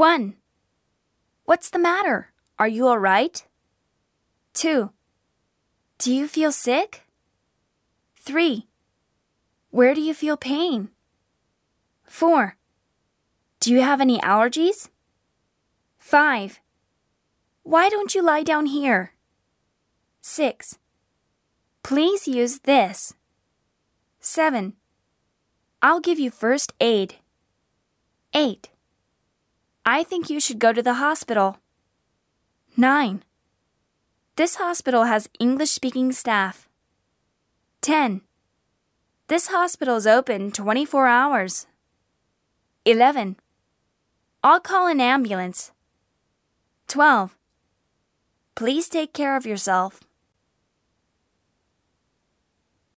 1. What's the matter? Are you all right? 2. Do you feel sick? 3. Where do you feel pain? 4. Do you have any allergies? 5. Why don't you lie down here? 6. Please use this. 7. I'll give you first aid. 8. I think you should go to the hospital. 9. This hospital has English speaking staff. 10. This hospital is open 24 hours. 11. I'll call an ambulance. 12. Please take care of yourself.